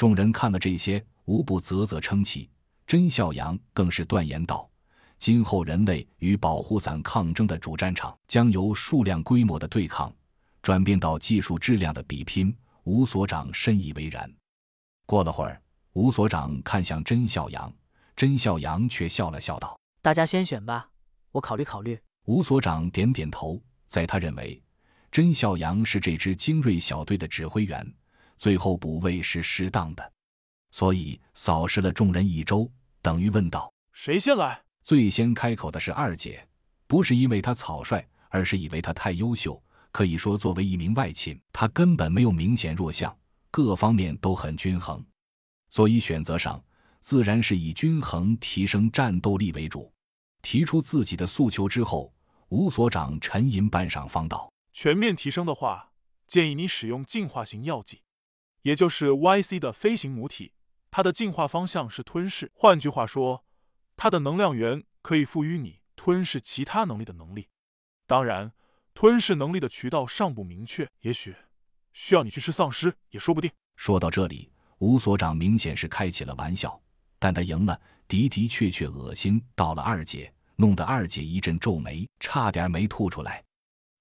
众人看了这些，无不啧啧称奇。甄孝阳更是断言道：“今后人类与保护伞抗争的主战场，将由数量规模的对抗，转变到技术质量的比拼。”吴所长深以为然。过了会儿，吴所长看向甄孝阳，甄孝阳却笑了笑道：“大家先选吧，我考虑考虑。”吴所长点点头，在他认为，甄孝阳是这支精锐小队的指挥员，最后补位是适当的，所以扫视了众人一周，等于问道：“谁先来？”最先开口的是二姐，不是因为她草率，而是以为她太优秀。可以说，作为一名外勤，她根本没有明显弱项，各方面都很均衡，所以选择上自然是以均衡提升战斗力为主。提出自己的诉求之后，吴所长沉吟半晌，方道：“全面提升的话，建议你使用进化型药剂，也就是 YC 的飞行母体，它的进化方向是吞噬。换句话说，它的能量源可以赋予你吞噬其他能力的能力。当然。”吞噬能力的渠道尚不明确，也许需要你去吃丧尸也说不定。说到这里，吴所长明显是开起了玩笑，但他赢了，的的确确恶心到了二姐，弄得二姐一阵皱眉，差点没吐出来。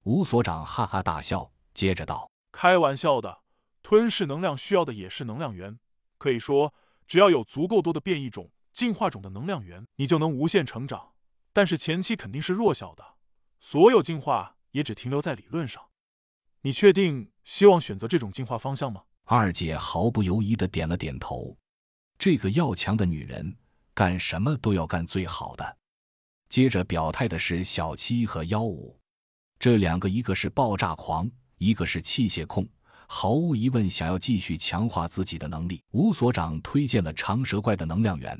吴所长哈哈大笑，接着道：“开玩笑的，吞噬能量需要的也是能量源。可以说，只要有足够多的变异种、进化种的能量源，你就能无限成长。但是前期肯定是弱小的，所有进化。”也只停留在理论上，你确定希望选择这种进化方向吗？二姐毫不犹豫的点了点头。这个要强的女人，干什么都要干最好的。接着表态的是小七和幺五，这两个一个是爆炸狂，一个是器械控，毫无疑问想要继续强化自己的能力。吴所长推荐了长蛇怪的能量源，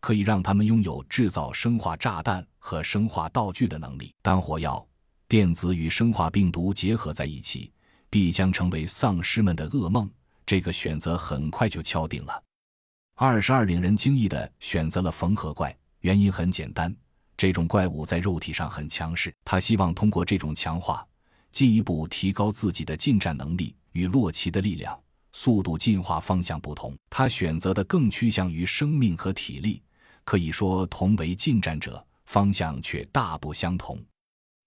可以让他们拥有制造生化炸弹和生化道具的能力。当火药。电子与生化病毒结合在一起，必将成为丧尸们的噩梦。这个选择很快就敲定了。二十二令人惊异的选择了缝合怪，原因很简单：这种怪物在肉体上很强势，他希望通过这种强化，进一步提高自己的近战能力。与洛奇的力量、速度进化方向不同，他选择的更趋向于生命和体力。可以说，同为近战者，方向却大不相同。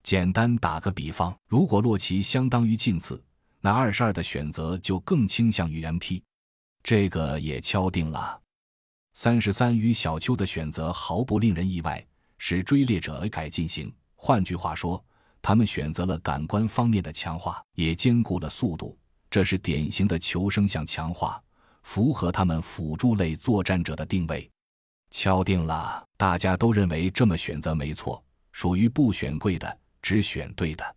简单打个比方，如果洛奇相当于近刺，那二十二的选择就更倾向于 MT，这个也敲定了。三十三与小邱的选择毫不令人意外，是追猎者改进型。换句话说，他们选择了感官方面的强化，也兼顾了速度，这是典型的求生向强化，符合他们辅助类作战者的定位。敲定了，大家都认为这么选择没错，属于不选贵的。只选对的。